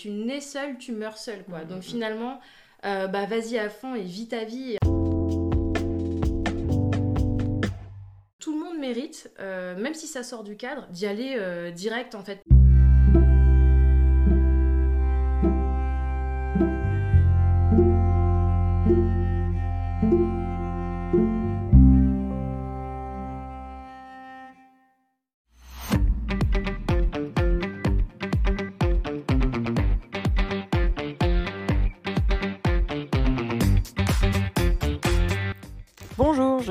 Tu nais seul, tu meurs seul, quoi. Donc finalement, euh, bah vas-y à fond et vis ta vie. Tout le monde mérite, euh, même si ça sort du cadre, d'y aller euh, direct en fait.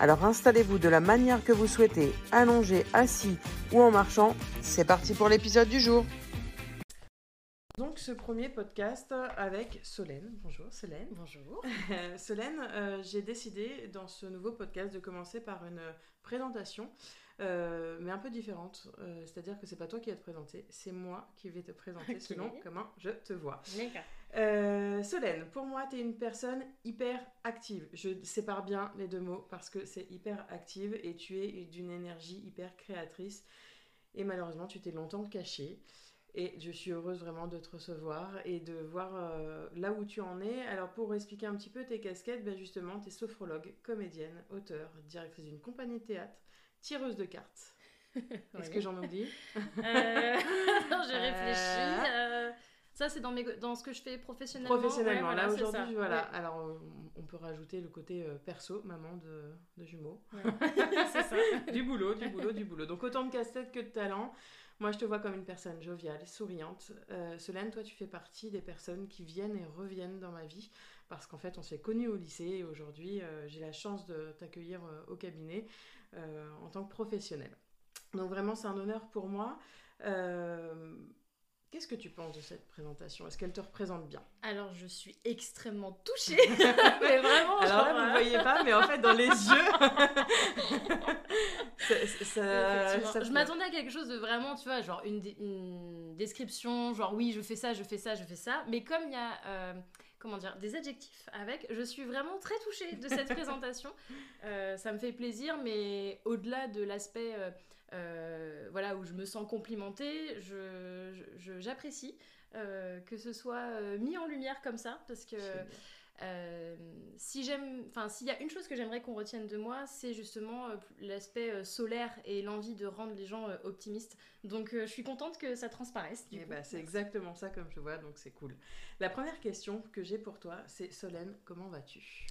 Alors installez-vous de la manière que vous souhaitez, allongé, assis ou en marchant. C'est parti pour l'épisode du jour. Donc ce premier podcast avec Solène. Bonjour Solène. Bonjour. Euh, Solène, euh, j'ai décidé dans ce nouveau podcast de commencer par une présentation, euh, mais un peu différente. Euh, C'est-à-dire que c'est pas toi qui vas te présenter, c'est moi qui vais te présenter selon comment je te vois. D'accord. Euh, Solène, pour moi, tu es une personne hyper active. Je sépare bien les deux mots parce que c'est hyper active et tu es d'une énergie hyper créatrice. Et malheureusement, tu t'es longtemps cachée. Et je suis heureuse vraiment de te recevoir et de voir euh, là où tu en es. Alors, pour expliquer un petit peu tes casquettes, ben justement, tu es sophrologue, comédienne, auteur, directrice d'une compagnie de théâtre, tireuse de cartes. Est-ce que j'en oublie? Euh, j'ai Euh. réfléchi. euh, Ça, c'est dans, mes... dans ce que je fais professionnellement. Professionnellement, Ouais, là voilà, aujourd'hui, voilà. Ouais. Alors, on, peut rajouter le côté euh, perso, maman de, de jumeaux. c'est ça. du boulot, du boulot, du boulot. Donc, autant de casse-tête que de talent. Moi, je te vois comme une personne joviale, souriante. Euh, Solène, toi, tu fais partie des personnes qui viennent et reviennent dans ma vie. Parce qu'en fait, on s'est connus au lycée et aujourd'hui, euh, j'ai la chance de t'accueillir euh, au cabinet euh, en tant que professionnelle. Donc, vraiment, c'est un honneur pour moi. Euh, Qu'est-ce que tu penses de cette présentation? Est-ce qu'elle te représente bien? Alors, je suis extrêmement touchée. mais vraiment. Alors là, vous ne euh, voyez pas, mais en fait, dans les yeux, ça, ça- Effectivement. ça- je m'attendais à quelque chose de vraiment, tu vois, genre une, description, genre oui, je fais ça, je fais ça, je fais ça. Mais comme il y a, euh, comment dire, des adjectifs avec, je suis vraiment très touchée de cette présentation. Euh, ça me fait plaisir, mais au-delà de l'aspect, euh, euh, voilà, où je me sens complimentée, je, je- je- j'apprécie euh, que ce soit mis en lumière comme ça, parce que si j'aime, enfin, s'il y a une chose que j'aimerais qu'on retienne de moi, c'est justement euh, l'aspect euh, solaire et l'envie de rendre les gens euh, optimistes. Donc, euh, je suis contente que ça transparaisse. Du Eh coup. ben, c'est exactement ça comme je vois, donc c'est cool. La première question que j'ai pour toi, c'est Solène, comment vas-tu?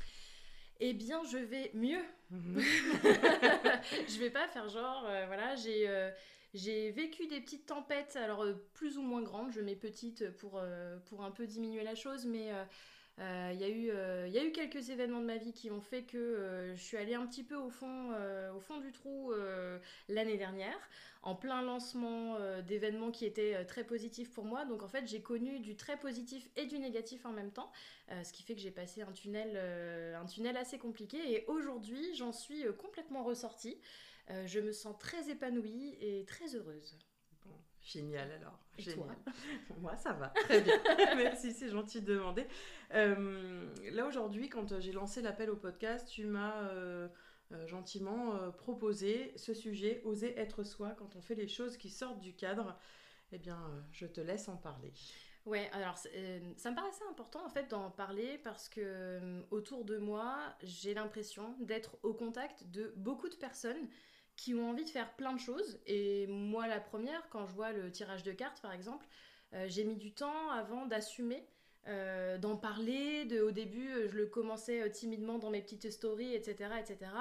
Eh bien, je vais mieux. Mhm. je vais pas faire genre, euh, voilà, j'ai euh, j'ai vécu des petites tempêtes, alors euh, plus ou moins grandes, je mets petites pour, euh, pour un peu diminuer la chose, mais euh, euh, il y, a eu, quelques événements de ma vie qui ont fait que euh, je suis allée un petit peu au fond, au fond du trou l'année dernière, en plein lancement d'événements qui étaient très positifs pour moi. Donc en fait, j'ai connu du très positif et du négatif en même temps, ce qui fait que j'ai passé un tunnel, un tunnel assez compliqué. Et aujourd'hui, j'en suis complètement ressortie. Je me sens très épanouie et très heureuse. Génial alors. Et génial. toi Moi, ça va, très bien. Merci, c'est gentil de demander. Euh, là, aujourd'hui, quand euh, j'ai lancé l'appel au podcast, tu m'as euh, gentiment euh, proposé ce sujet, oser être soi quand on fait les choses qui sortent du cadre. Eh bien, je te laisse en parler. Ouais, alors ça me paraissait important en fait d'en parler parce que autour de moi, j'ai l'impression d'être au contact de beaucoup de personnes qui ont envie de faire plein de choses. Et moi, la première, quand je vois le tirage de cartes par exemple, euh, j'ai mis du temps avant d'assumer. euh, d'en parler, au début euh, je le commençais timidement dans mes petites stories, etc. etc.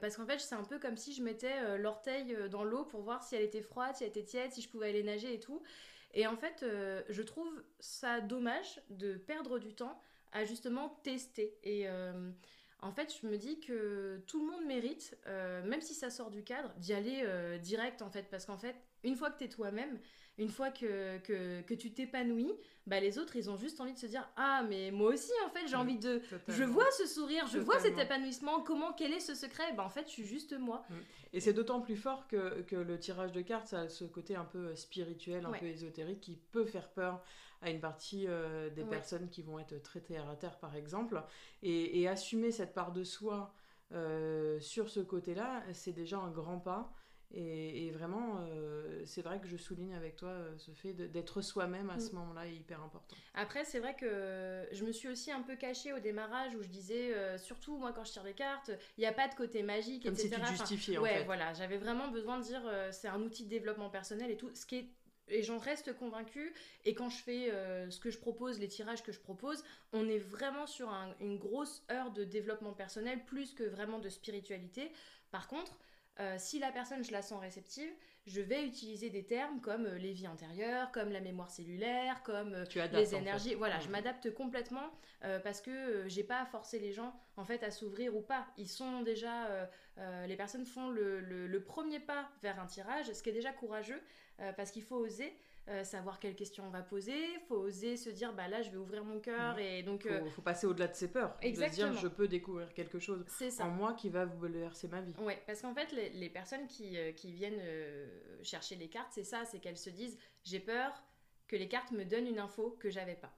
Parce qu'en fait c'est un peu comme si je mettais l'orteil dans l'eau pour voir si elle était froide, si elle était tiède, si je pouvais aller nager et tout. Et en fait, je trouve ça dommage de perdre du temps à justement tester. Et en fait, je me dis que tout le monde mérite, euh, même si ça sort du cadre, d'y aller euh, direct en fait. Parce qu'en fait, une fois que tu es toi-même, une fois que, que, tu t'épanouis, bah, les autres, ils ont juste envie de se dire Ah, mais moi aussi, en fait, j'ai envie de. Je vois ce sourire, je vois cet épanouissement. Comment, quel est ce secret? Bah, En fait, je suis juste moi. Mm. Et c'est d'autant plus fort que, que, le tirage de cartes, ça a ce côté un peu spirituel, un peu ésotérique, qui peut faire peur à une partie euh, des personnes qui vont être très terre à terre, par exemple. Et, et assumer cette part de soi euh, sur ce côté-là, c'est déjà un grand pas. Et, vraiment, euh, c'est vrai que je souligne avec toi ce fait d'être soi-même à ce mm. moment-là est hyper important. Après, c'est vrai que je me suis aussi un peu cachée au démarrage où je disais, euh, surtout moi quand je tire des cartes, il n'y a pas de côté magique, Comme etc. si tu justifiais ouais, en fait. voilà, j'avais vraiment besoin de dire, c'est un outil de développement personnel et tout, ce qui est et j'en reste convaincue. Et quand je fais ce que je propose, les tirages que je propose, on est vraiment sur une grosse heure de développement personnel plus que vraiment de spiritualité. Par contre, euh, si la personne, je la sens réceptive, je vais utiliser des termes comme euh, les vies antérieures, comme la mémoire cellulaire, comme euh, les énergies. Voilà, je m'adapte complètement parce que j'ai pas à forcer les gens en fait à s'ouvrir ou pas. Ils sont déjà, les personnes font le, premier pas vers un tirage, ce qui est déjà courageux parce qu'il faut oser. Euh, savoir quelles questions on va poser, faut oser se dire bah là je vais ouvrir mon cœur et donc faut, euh, faut passer au-delà de ses peurs, exactement. de se dire je peux découvrir quelque chose en moi qui va bouleverser ma vie. Ouais, parce qu'en fait les, les, personnes qui, euh, qui viennent chercher les cartes, c'est ça, c'est qu'elles se disent j'ai peur que les cartes me donnent une info que j'avais pas.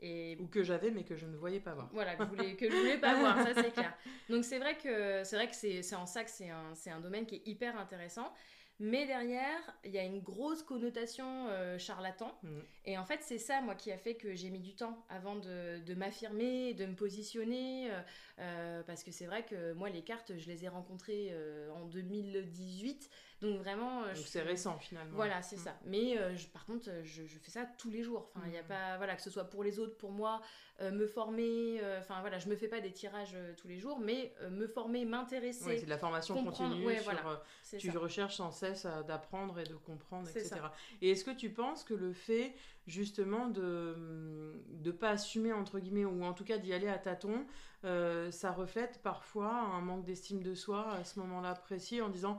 Et... Ou que j'avais mais que je ne voyais pas voir. Voilà, que, je voulais, que je voulais pas voir, ça c'est clair. Donc c'est vrai que c'est vrai que c'est en ça que c'est un, un domaine qui est hyper intéressant. Mais derrière, il y a une grosse connotation euh, charlatan. Mm. Et en fait, c'est ça, moi, qui a fait que j'ai mis du temps avant de, de m'affirmer, de me positionner. Euh, euh, parce que c'est vrai que moi, les cartes, je les ai rencontrées en 2018. Donc vraiment. Donc c'est récent finalement. Voilà, c'est mm. ça. Mais par contre, je, fais ça tous les jours. Enfin, il n'y a mm. pas. Voilà, que ce soit pour les autres, pour moi, me former. Enfin, voilà, je me fais pas des tirages tous les jours, mais me former, m'intéresser. c'est de la formation continue. voilà, tu recherches sans cesse d'apprendre et de comprendre, etc. Et est-ce que tu penses que le fait justement de ne pas assumer, entre guillemets, ou en tout cas d'y aller à tâtons, euh, ça reflète parfois un manque d'estime de soi à ce moment-là précis en disant...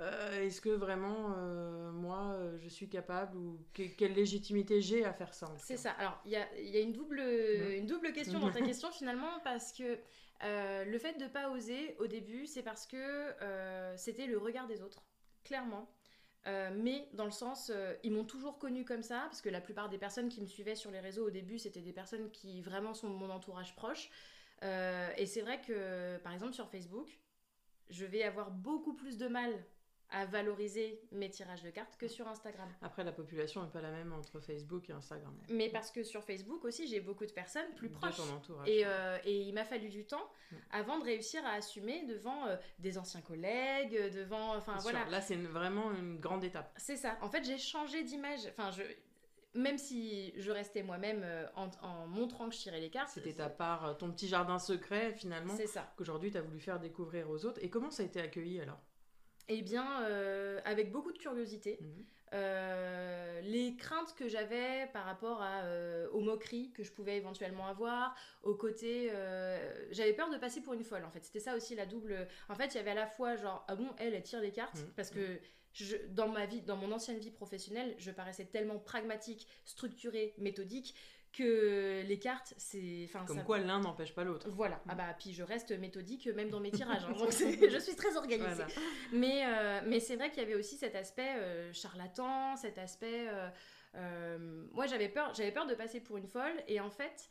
Euh, est-ce que vraiment euh, moi je suis capable ou quelle légitimité j'ai à faire ça C'est ça. Alors il y a, y a, une double, mmh. une double question dans ta question finalement parce que le fait de ne pas oser au début, c'est parce que c'était le regard des autres clairement. Euh, mais dans le sens, euh, ils m'ont toujours connu comme ça, parce que la plupart des personnes qui me suivaient sur les réseaux au début, c'était des personnes qui vraiment sont mon entourage proche. Euh, et c'est vrai que, par exemple, sur Facebook, je vais avoir beaucoup plus de mal à valoriser mes tirages de cartes que sur Instagram. Après, la population n'est pas la même entre Facebook et Instagram. Mais parce que sur Facebook aussi, j'ai beaucoup de personnes plus proches. Et, euh, et, il m'a fallu du temps avant de réussir à assumer devant euh, des anciens collègues, devant... Enfin voilà. Là, c'est vraiment une grande étape. C'est ça. En fait, j'ai changé d'image. Enfin, je même si je restais moi-même euh, en, montrant que je tirais les cartes. C'était ta part, ton petit jardin secret finalement. C'est ça. Qu'aujourd'hui tu as voulu faire découvrir aux autres. Et comment ça a été accueilli alors? Eh bien, euh, avec beaucoup de curiosité. Mhm. Euh, les craintes que j'avais par rapport à, euh, aux moqueries que je pouvais éventuellement avoir, au côté... j'avais peur de passer pour une folle, en fait. C'était ça aussi la double... En fait, il y avait à la fois genre, ah bon, elle, elle tire les cartes, mhm. parce que... Je, dans ma vie, dans mon ancienne vie professionnelle, je paraissais tellement pragmatique, structurée, méthodique que les cartes, c'est. Comme quoi l'un n'empêche pas l'autre. Voilà. Ah bah, puis je reste méthodique même dans mes tirages. Hein. donc je suis très organisée. Mais, euh, mais c'est vrai qu'il y avait aussi cet aspect euh, charlatan, cet aspect. Euh, moi, j'avais peur, j'avais peur de passer pour une folle. Et en fait.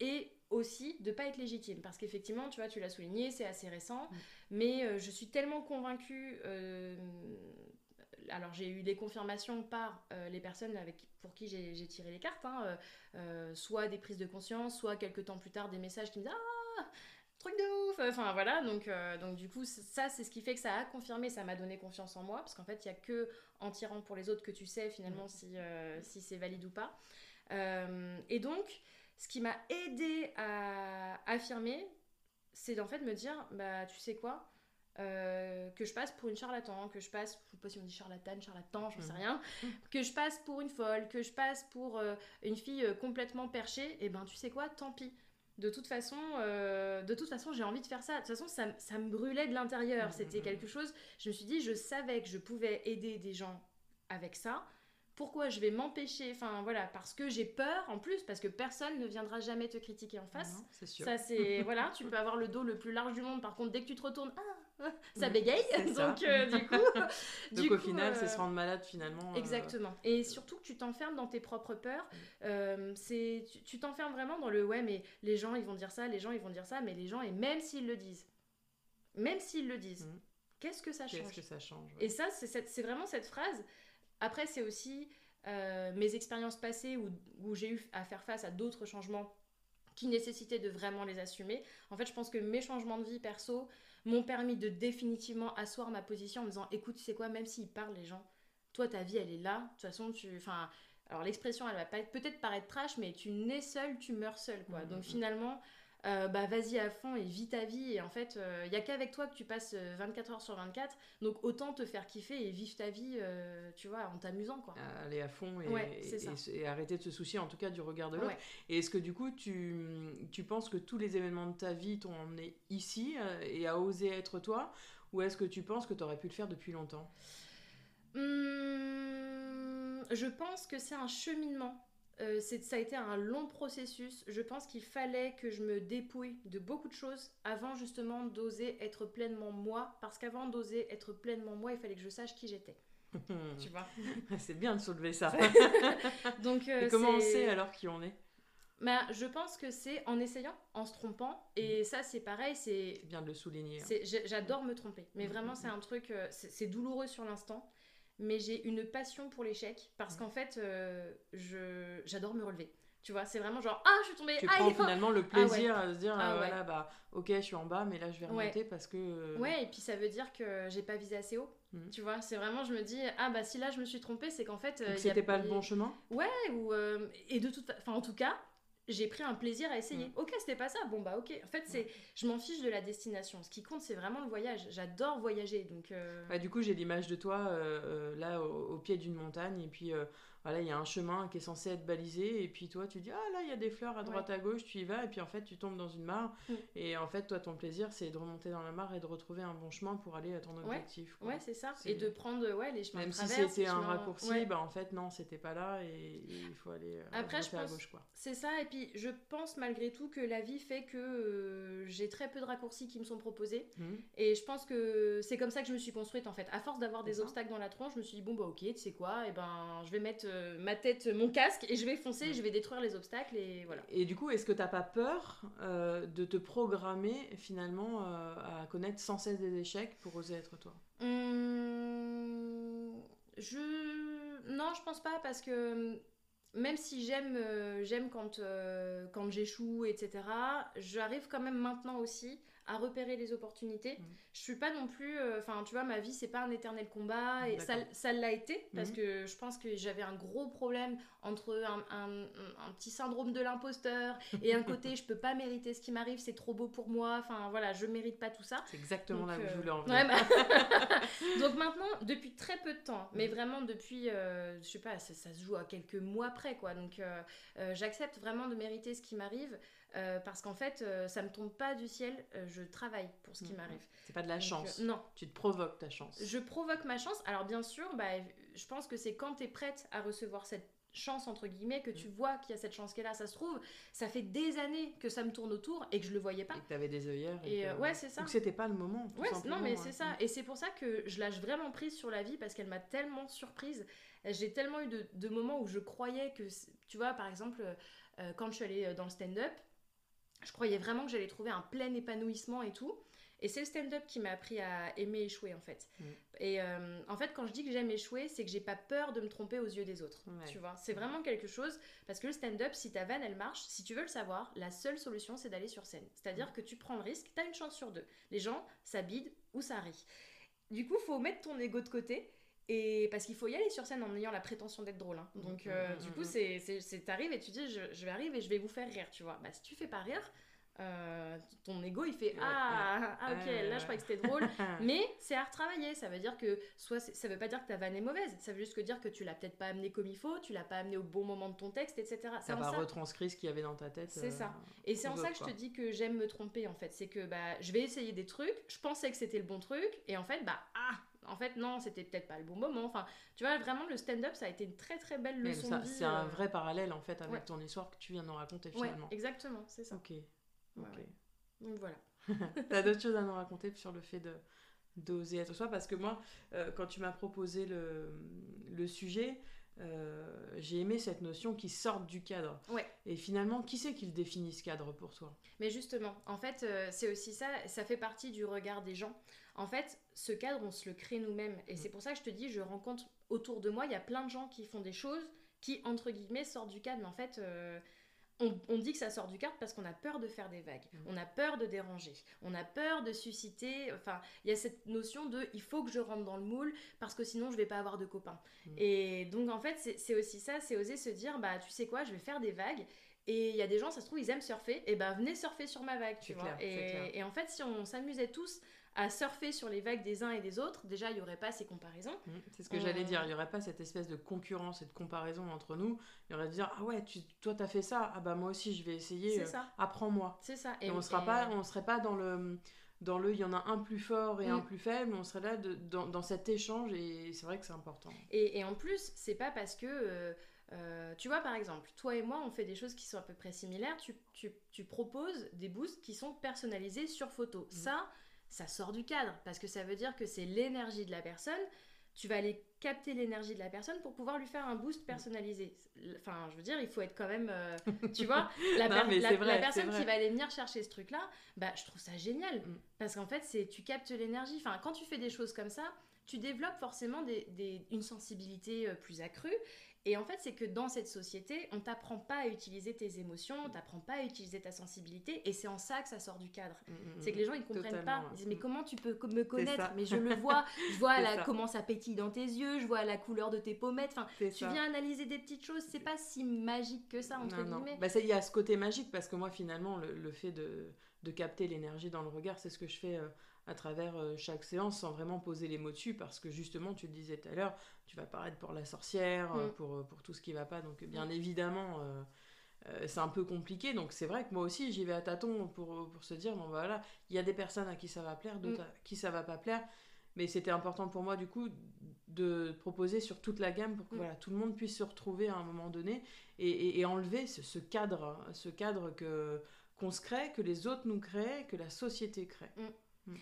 et aussi de pas être légitime parce qu'effectivement tu vois tu l'as souligné c'est assez récent mm. mais je suis tellement convaincue alors j'ai eu des confirmations par euh, les personnes avec, pour qui j'ai tiré les cartes, hein, euh, euh, soit des prises de conscience, soit quelques temps plus tard des messages qui me disent Ah truc de ouf Enfin voilà, donc, donc du coup ça c'est ce qui fait que ça a confirmé, ça m'a donné confiance en moi, parce qu'en fait il n'y a que en tirant pour les autres que tu sais finalement si, si c'est valide ou pas. et donc ce qui m'a aidé à affirmer, c'est en fait de me dire bah tu sais quoi? Euh, que je passe pour une charlatan, que je passe, je sais pas si on dit charlatane, charlatan, j'en sais mhm. rien, que je passe pour une folle, que je passe pour euh, une fille euh, complètement perchée, et eh ben tu sais quoi, tant pis. de toute façon, euh, de toute façon, j'ai envie de faire ça. De toute façon, ça, ça me brûlait de l'intérieur. Mm, C'était mm, quelque chose. Je me suis dit, je savais que je pouvais aider des gens avec ça. Pourquoi je vais m'empêcher? Enfin voilà, parce que j'ai peur en plus, parce que personne ne viendra jamais te critiquer en face. Non, sûr. Ça c'est voilà, tu peux avoir le dos le plus large du monde. Par contre, dès que tu te retournes, ah, ah, ça bégaye. ça. Donc euh, du coup, Donc du au coup, final, c'est euh, se rendre malade finalement. euh, Exactement. Et surtout que tu t'enfermes dans tes propres peurs. Mm. C'est, tu, t'enfermes vraiment dans le ouais, mais les gens ils vont dire ça, les gens ils vont dire ça, mais les gens, et même s'ils le disent, même s'ils le disent, Mm. qu'est-ce que ça change? Qu'est-ce que ça change ouais. Et ça, c'est, vraiment cette phrase. Après, c'est aussi mes expériences passées où, où j'ai eu à faire face à d'autres changements qui nécessitaient de vraiment les assumer. En fait, je pense que mes changements de vie perso m'ont permis de définitivement asseoir ma position en me disant écoute, tu sais quoi, même s'ils parlent les gens, toi ta vie elle est là. De toute façon, tu. Enfin. Alors l'expression elle va peut-être paraître trash, mais tu nais seul, tu meurs seul quoi. Mhm. Donc finalement, euh, bah vas-y à fond et vis ta vie. Et en fait, il y a qu'avec toi que tu passes euh, 24 heures sur 24. Donc autant te faire kiffer et vivre ta vie, euh, tu vois, en t'amusant quoi. Aller à fond et, Ouais, et et arrêter de se soucier en tout cas du regard de l'autre. Ouais. Et est-ce que du coup tu, tu penses que tous les événements de ta vie t'ont emmené ici euh, et à oser être toi? Ou est-ce que tu penses que tu aurais pu le faire depuis longtemps? Hum, je pense que c'est un cheminement. Euh, c'est- ça a été un long processus. Je pense qu'il fallait que je me dépouille de beaucoup de choses avant justement d'oser être pleinement moi. Parce qu'avant d'oser être pleinement moi, il fallait que je sache qui j'étais. Tu vois C'est bien de soulever ça. Donc, euh, et comment on sait alors qui on est? Bah, je pense que c'est en essayant, en se trompant. Et ça, c'est pareil. C'est bien de le souligner. hein. J'adore me tromper, mais Mm, vraiment mm, c'est un truc, euh, c'est c'est douloureux sur l'instant, mais j'ai une passion pour l'échec parce qu'en fait euh, je j'adore me relever. Tu vois, c'est vraiment genre ah je suis tombée, Tu ah, prends il finalement le Ah ouais. plaisir à se dire Ah euh, ouais. voilà bah ok je suis en bas mais là je vais Ouais. remonter parce que euh, Ouais, et puis ça veut dire que j'ai pas visé assez haut. Mm. Tu vois, c'est vraiment je me dis ah bah si là je me suis trompée, c'est qu'en fait donc a- c'était pas le bon chemin? Ouais, ou euh, et de toute enfin en tout cas, j'ai pris un plaisir à essayer. Mm. Ok, c'était pas ça. Bon bah ok. En fait, c'est je m'en fiche de la destination. Ce qui compte, c'est vraiment le voyage. J'adore voyager, donc euh, Bah, du coup, j'ai l'image de toi euh, euh, là au, au pied d'une montagne et puis euh, voilà, il y a un chemin qui est censé être balisé et puis toi tu dis ah là il y a des fleurs à droite à gauche, tu y vas et puis en fait tu tombes dans une mare Mm. et en fait toi ton plaisir c'est de remonter dans la mare et de retrouver un bon chemin pour aller à ton objectif. Ouais, c'est ça. Et de prendre ouais, les chemins Même de si c'était un raccourci, Ouais. bah en fait non, c'était pas là et il faut aller Après, je remonter à gauche quoi. C'est ça, et puis je pense malgré tout que la vie fait que euh, j'ai très peu de raccourcis qui me sont proposés. Mhm. Et je pense que c'est comme ça que je me suis construite en fait. À force d'avoir des obstacles dans la tronche, je me suis dit bon bah ok, tu sais quoi, et ben je vais mettre euh, ma tête, mon casque, et je vais foncer, Ouais. je vais détruire les obstacles, et voilà. Et du coup, est-ce que t'as pas peur euh, de te programmer finalement à connaître sans cesse des échecs pour oser être toi? Hum, je non, je pense pas parce que même si j'aime euh, j'aime quand euh, quand j'échoue etc. J'arrive quand même maintenant aussi à repérer les opportunités. Mhm. Je suis pas non plus euh, enfin tu vois ma vie c'est pas un éternel combat et ça ça l'a été parce Mhm. que je pense que j'avais un gros problème entre un, un- un petit syndrome de l'imposteur et un côté je peux pas mériter ce qui m'arrive, c'est trop beau pour moi. Enfin voilà, je mérite pas tout ça. C'est exactement Donc, là où je euh, voulais en venir. ouais, bah- Donc maintenant, depuis très peu de temps, mais Mm. vraiment depuis, euh, je sais pas, ça, ça se joue à quelques mois près, quoi. Donc euh, j'accepte vraiment de mériter ce qui m'arrive euh, parce qu'en fait, euh, ça me tombe pas du ciel. euh, je travaille pour ce qui Mm. m'arrive. C'est pas de la Donc, chance. euh, non, Tu te provoques ta chance. je provoque ma chance. Alors bien sûr, bah, je pense que c'est quand tu es prête à recevoir cette chance entre guillemets que tu Mm. vois qu'il y a cette chance qui est là ça se trouve ça fait des années que ça me tourne autour et que je le voyais pas Et que t'avais des œillères. et que- euh, ouais c'est ça Ou que c'était pas le moment. tout Ouais, non, mais hein. c'est ça. Et c'est pour ça que je lâche vraiment prise sur la vie parce qu'elle m'a tellement surprise. J'ai tellement eu de, de moments où je croyais que, tu vois, par exemple, euh, quand je suis allée dans le stand-up, je croyais vraiment que j'allais trouver un plein épanouissement et tout. Et c'est le stand-up qui m'a appris à aimer échouer en fait. Mm. Et euh, en fait, quand je dis que j'aime échouer, c'est que j'ai pas peur de me tromper aux yeux des autres. Ouais. Tu vois, c'est vraiment quelque chose parce que le stand-up, si ta vanne elle marche, si tu veux le savoir, la seule solution c'est d'aller sur scène. C'est-à-dire Mm. que tu prends le risque, tu as une chance sur deux. Les gens, ça bide ou ça rit. Du coup, faut mettre ton ego de côté. Et parce qu'il faut y aller sur scène en ayant la prétention d'être drôle. hein. Donc, euh, Mm, du mm, coup, mm. c'est, t'arrives et tu dis, je, je vais arriver et je vais vous faire rire, tu vois. Bah, si tu fais pas rire, euh, ton ego il fait ah, ah, ok là je crois que c'était drôle mais c'est à retravailler ça veut dire que soit ça veut pas dire que ta vanne est mauvaise ça veut juste dire que tu l'as peut-être pas amené comme il faut tu l'as pas amené au bon moment de ton texte etc ça pas retranscrit ce qu'il y avait dans ta tête c'est ça euh, et c'est en ça que je te dis que j'aime me tromper en fait c'est que bah je vais essayer des trucs je pensais que c'était le bon truc et en fait bah ah en fait non c'était peut-être pas le bon moment enfin tu vois vraiment le stand-up ça a été une très très belle leçon de vie c'est un euh. vrai parallèle en fait avec ton histoire que tu viens de raconter finalement exactement c'est ça ok. Donc voilà. T'as d'autres choses à nous raconter sur le fait de d'oser être soi? Parce que moi euh, quand tu m'as proposé le, le sujet euh, j'ai aimé cette notion qui sorte du cadre. Ouais. Et finalement, qui c'est qui le définit ce cadre pour toi? Mais justement, en fait, euh, c'est aussi ça, ça fait partie du regard des gens. En fait, ce cadre, on se le crée nous-mêmes. Et mm. c'est pour ça que je te dis, je rencontre autour de moi, il y a plein de gens qui font des choses qui, entre guillemets, sortent du cadre. Mais en fait, on, dit que ça sort du cadre parce qu'on a peur de faire des vagues, mm. on a peur de déranger, on a peur de susciter. Enfin, il y a cette notion de il faut que je rentre dans le moule parce que sinon je vais pas avoir de copains. Mm. Et donc en fait, c'est aussi ça, c'est oser se dire bah tu sais quoi, je vais faire des vagues. Et il y a des gens, ça se trouve, ils aiment surfer, et ben venez surfer sur ma vague, tu vois. et, en fait, si on s'amusait tous à surfer sur les vagues des uns et des autres, déjà il n'y aurait pas ces comparaisons. Mmh, c'est ce que j'allais dire, il n'y aurait pas cette espèce de concurrence et de comparaison entre nous. Il y aurait de dire ah ouais, tu, toi t'as fait ça, ah bah moi aussi je vais essayer, euh, apprends-moi. C'est ça. Et, on sera pas, on serait pas dans le dans le il y en a un plus fort et un mmh. plus faible, on serait là de, dans, dans, cet échange et c'est vrai que c'est important. Et, et, en plus, c'est pas parce que euh, euh, tu vois, par exemple, toi et moi, on fait des choses qui sont à peu près similaires. Tu, tu, tu proposes des boosts qui sont personnalisés sur photo. Mmh. Ça, ça sort du cadre parce que ça veut dire que c'est l'énergie de la personne. Tu vas aller capter l'énergie de la personne pour pouvoir lui faire un boost personnalisé. Enfin, je veux dire, il faut être quand même, euh, tu vois, la, personne qui va aller venir chercher ce truc-là, bah, je trouve ça génial mm. parce qu'en fait, c'est tu captes l'énergie. Enfin, quand tu fais des choses comme ça, tu développes forcément des, une sensibilité euh, plus accrue et en fait, c'est que dans cette société, on t'apprend pas à utiliser tes émotions, on t'apprend pas à utiliser ta sensibilité, et c'est en ça que ça sort du cadre. Mm, mm, c'est que les gens ils comprennent pas. Ils disent mais comment tu peux me connaître Mais je le vois, je vois la, comment ça pétille dans tes yeux, je vois la couleur de tes pommettes. Enfin, tu viens analyser des petites choses. C'est pas si magique que ça entre guillemets. Bah il y a ce côté magique parce que moi finalement le, fait de, de capter l'énergie dans le regard, c'est ce que je fais. Euh, à travers euh, chaque séance sans vraiment poser les mots dessus parce que justement tu le disais tout à l'heure tu vas paraître pour la sorcière euh, mm. pour, euh, pour tout ce qui va pas donc bien mm. évidemment c'est un peu compliqué donc c'est vrai que moi aussi j'y vais à tâtons pour, pour se dire bon voilà il y a des personnes à qui ça va plaire d'autres mm. à qui ça va pas plaire mais c'était important pour moi du coup de proposer sur toute la gamme pour que voilà, tout le monde puisse se retrouver à un moment donné et, et, enlever ce, ce, cadre ce cadre que qu'on se crée que les autres nous créent que la société crée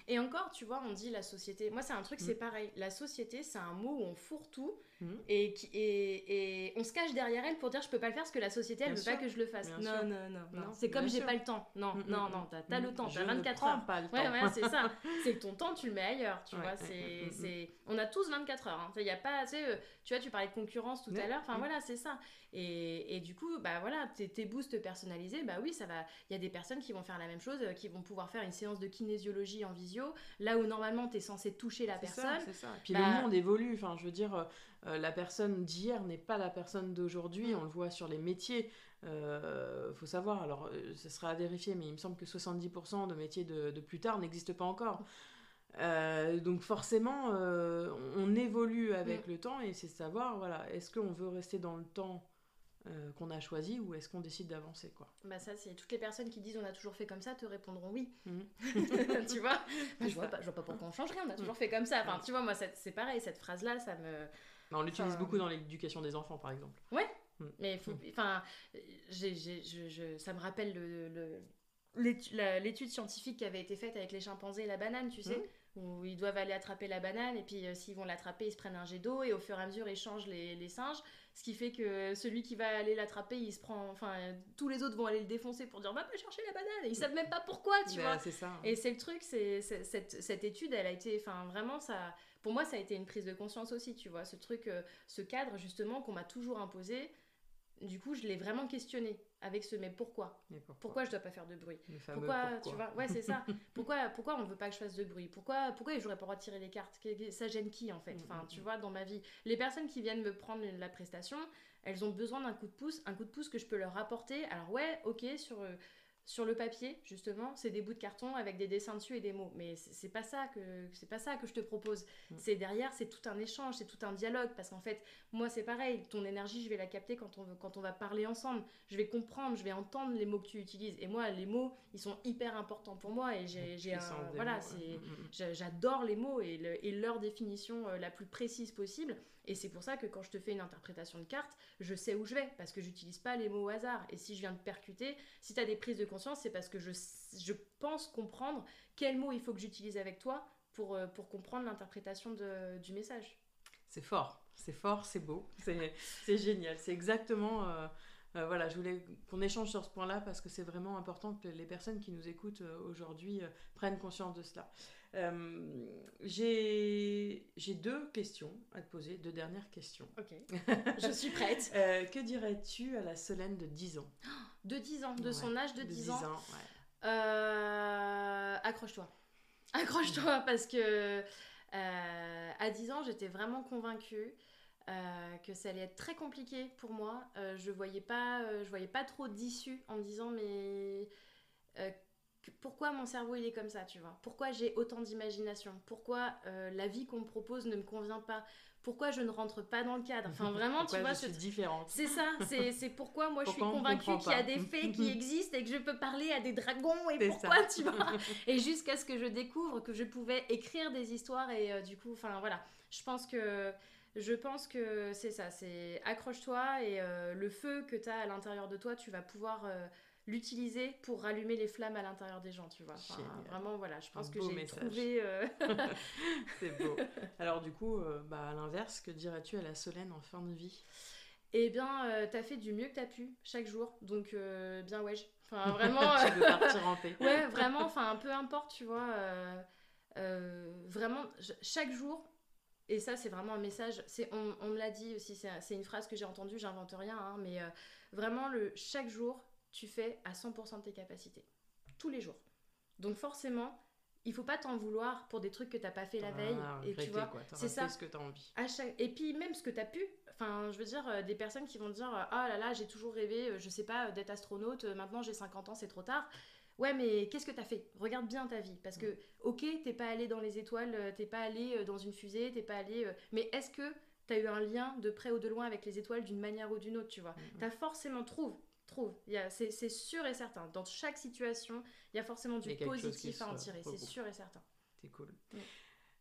et encore, tu vois, on dit la société. Moi, c'est un truc, c'est mm. pareil. La société, c'est un mot où on fourre tout mm. et, et, et, on se cache derrière elle pour dire je peux pas le faire parce que la société, elle veut pas que je le fasse. Non, non, non, non, C'est comme j'ai pas le temps. Non, mm, non, non, t'as as le temps, t'as 24 heures. Pas le temps. Ouais, ouais, c'est ça. c'est que ton temps, tu le mets ailleurs, tu vois. c'est, c'est... On a tous 24 heures. Hein. Il y a pas, tu sais, euh, tu vois, tu parlais de concurrence tout à l'heure. Enfin, voilà, c'est ça. Et, et, du coup, bah voilà, tes, tes boosts personnalisés, bah oui, ça va. Il y a des personnes qui vont faire la même chose, euh, qui vont pouvoir faire une séance de kinésiologie en visio, là où normalement tu es censé toucher la personne. Ça. Puis le bah monde évolue. Enfin, je veux dire, euh, euh, la personne d'hier n'est pas la personne d'aujourd'hui. Mm. On le voit sur les métiers. Euh, faut savoir, alors ce sera à vérifier, mais il me semble que 70% de métiers de, de, plus tard n'existent pas encore. donc forcément, on évolue avec mm. le temps et c'est savoir, voilà, est-ce qu'on veut rester dans le temps euh, qu'on a choisi ou est-ce qu'on décide d'avancer quoi Bah ça c'est toutes les personnes qui disent on a toujours fait comme ça te répondront oui. Mhm. tu vois? Je, vois pas, je vois pas pourquoi on changerait, on a toujours fait comme ça. Enfin tu vois moi c'est pareil cette phrase là ça me on l'utilise beaucoup dans l'éducation des enfants par exemple. Ouais. Mhm. Mais enfin ça me rappelle le, l'étude scientifique qui avait été faite avec les chimpanzés et la banane, tu sais, mhm. Où ils doivent aller attraper la banane et puis euh, s'ils vont l'attraper, ils se prennent un jet d'eau et au fur et à mesure ils changent les, les singes. Ce qui fait que celui qui va aller l'attraper, il se prend. Enfin, tous les autres vont aller le défoncer pour dire va pas chercher la banane. Et ils savent même pas pourquoi, tu bah, vois. C'est ça. Et c'est le truc, c'est cette, cette, étude, elle a été. Enfin, vraiment, ça. Pour moi, ça a été une prise de conscience aussi, tu vois. Ce truc, euh, ce cadre, justement, qu'on m'a toujours imposé du coup, je l'ai vraiment questionné avec ce mais pourquoi, pourquoi? Je dois pas faire de bruit? Pourquoi, tu vois? Ouais c'est ça. Pourquoi pourquoi on veut pas que je fasse de bruit? Pourquoi pourquoi j'aurais pas le droit de tirer les cartes? Ça gêne qui en fait? Mm, enfin mm, tu mm. vois dans ma vie. Les personnes qui viennent me prendre la prestation elles ont besoin d'un coup de pouce un coup de pouce que je peux leur apporter. Alors ouais ok sur euh, sur le papier, justement, c'est des bouts de carton avec des dessins dessus et des mots. Mais c'est pas ça que c'est pas ça que je te propose. Mm. C'est derrière, c'est tout un échange, c'est tout un dialogue. Parce qu'en fait, moi, c'est pareil. Ton énergie, je vais la capter quand on quand on va parler ensemble. Je vais comprendre, je vais entendre les mots que tu utilises. Et moi, les mots, ils sont hyper importants pour moi. Et j'ai un voilà, c'est mm, mm, j'adore les mots et, et leur définition euh, la plus précise possible. Et c'est pour ça que quand je te fais une interprétation de carte, je sais où je vais, parce que j'utilise pas les mots au hasard. Et si je viens de percuter, si tu as des prises de c'est parce que je, je pense comprendre quel mot il faut que j'utilise avec toi pour, euh, pour comprendre l'interprétation du message. C'est fort, c'est fort, c'est beau, c'est génial, c'est exactement... Euh, euh, voilà, je voulais qu'on échange sur ce point-là parce que c'est vraiment important que les personnes qui nous écoutent aujourd'hui prennent conscience de cela. Euh, j'ai deux questions à te poser, deux dernières questions. Ok, je suis prête. Euh, que dirais-tu à la Solène de 10 ans? De 10 ans, de son âge de 10, ans, euh, Accroche-toi. Accroche-toi parce que à 10 ans, j'étais vraiment convaincue que ça allait être très compliqué pour moi. je voyais pas, je voyais pas trop d'issue en me disant mais pourquoi mon cerveau il est comme ça, tu vois? Pourquoi j'ai autant d'imagination? Pourquoi euh, la vie qu'on me propose ne me convient pas? Pourquoi je ne rentre pas dans le cadre? Enfin vraiment, tu vois, je suis différente? C'est ça, c'est pourquoi moi je suis convaincue qu'il y a des fées qui existent et que je peux parler à des dragons et pourquoi, tu vois? Et jusqu'à ce que je découvre que je pouvais écrire des histoires et euh, du coup, enfin voilà, je pense que je pense que c'est ça, c'est accroche-toi et euh, le feu que tu as à l'intérieur de toi, tu vas pouvoir l'utiliser pour rallumer les flammes à l'intérieur des gens, tu vois. vraiment, voilà, je pense que j'ai trouvé. Euh, c'est beau. Alors, du coup, euh, bah, à l'inverse, que dirais-tu à la Solène en fin de vie? Eh bien, euh, t'as fait du mieux que t'as pu chaque jour, donc bien ouais. Enfin, vraiment. tu veux partir en paix. ouais, vraiment, enfin, peu importe, tu vois. vraiment, chaque jour, et ça, c'est vraiment un message. C'est, on, on me l'a dit aussi, c'est, une phrase que j'ai entendue, j'invente rien, hein, mais vraiment, le, chaque jour, tu fais à 100% de tes capacités. Tous les jours. Donc forcément, il faut pas t'en vouloir pour des trucs que t'as pas fait la veille. Ah, et tu vois, c'est ça. ce que as envie. Et puis même ce que tu as pu. Enfin, je veux dire, euh, des personnes qui vont dire Ah oh là là, j'ai toujours rêvé, euh, je sais pas, d'être astronaute, euh, maintenant j'ai 50 ans, c'est trop tard. Ouais, mais qu'est-ce que tu as fait? Regarde bien ta vie. Parce que, ok, t'es pas allé dans les étoiles, t'es pas allé dans une fusée, t'es pas allé. Mais est-ce que tu as eu un lien de près ou de loin avec les étoiles d'une manière ou d'une autre, tu vois? Tu as forcément trouvé trouve. C'est sûr et certain. Dans chaque situation, il y a forcément du positif à en tirer. C'est sûr et certain. C'est cool.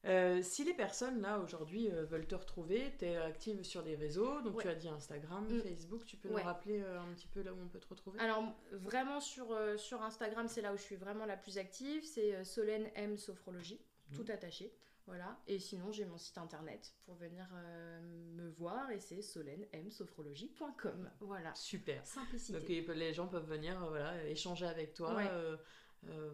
Euh, si les personnes là aujourd'hui euh, veulent te retrouver, tu es active sur les réseaux, donc tu as dit Instagram, mm. Facebook, tu peux nous rappeler euh, un petit peu là où on peut te retrouver? Alors vraiment sur, sur Instagram, c'est là où je suis vraiment la plus active, c'est Solène M Sophrologie, mm. tout attaché. Voilà. Et sinon, j'ai mon site internet pour venir euh, me voir et c'est solennemsophrologie.com. Voilà. Super. Simplicité. Donc les gens peuvent venir euh, voilà, échanger avec toi. Euh, euh,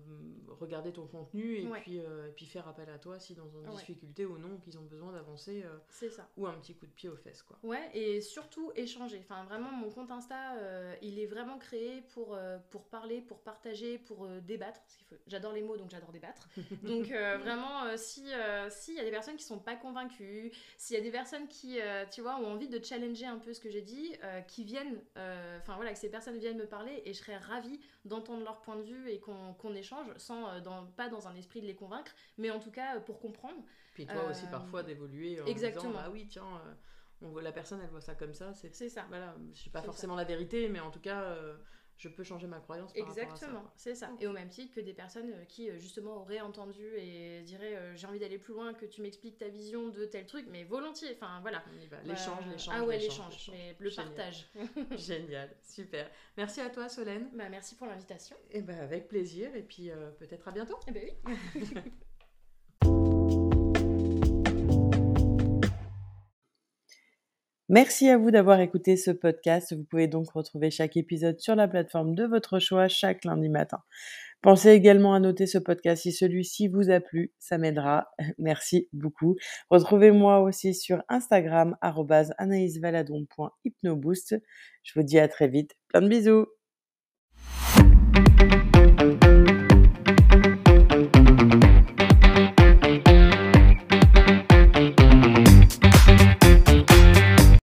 regarder ton contenu et, puis, euh, et puis faire appel à toi si dans une difficulté ou non qu'ils ont besoin d'avancer euh, c'est ça. ou un petit coup de pied aux fesses quoi. Ouais et surtout échanger. Enfin vraiment mon compte Insta il est vraiment créé pour pour parler pour partager pour débattre parce qu'il faut j'adore les mots donc j'adore débattre. Donc vraiment si s'il y a des personnes qui sont pas convaincues s'il y a des personnes qui tu vois ont envie de challenger un peu ce que j'ai dit qui viennent enfin voilà que ces personnes viennent me parler et je serais ravie d'entendre leur point de vue et qu'on échange, sans, euh, dans, pas dans un esprit de les convaincre, mais en tout cas euh, pour comprendre. Puis toi aussi euh, parfois d'évoluer en exactement. disant, ah oui, tiens, on voit, la personne, elle voit ça comme ça. C'est ça. Voilà, je sais pas forcément la vérité, mais en tout cas je peux changer ma croyance par Exactement, c'est ça. Et au même titre que des personnes euh, qui euh, justement auraient entendu et diraient euh, j'ai envie d'aller plus loin, que tu m'expliques ta vision de tel truc, mais volontiers. Enfin voilà. L'échange, l'échange. Ah ouais, l'échange, mais le partage. Génial, super. Merci à toi Solène. Bah, merci pour l'invitation. Et bah, avec plaisir et puis peut-être à bientôt. Eh ben oui. Merci à vous d'avoir écouté ce podcast. Vous pouvez donc retrouver chaque épisode sur la plateforme de votre choix chaque lundi matin. Pensez également à noter ce podcast si celui-ci vous a plu, ça m'aidera. Merci beaucoup. Retrouvez-moi aussi sur Instagram anaïsvaladon.hypnoboost. Je vous dis à très vite. Plein de bisous.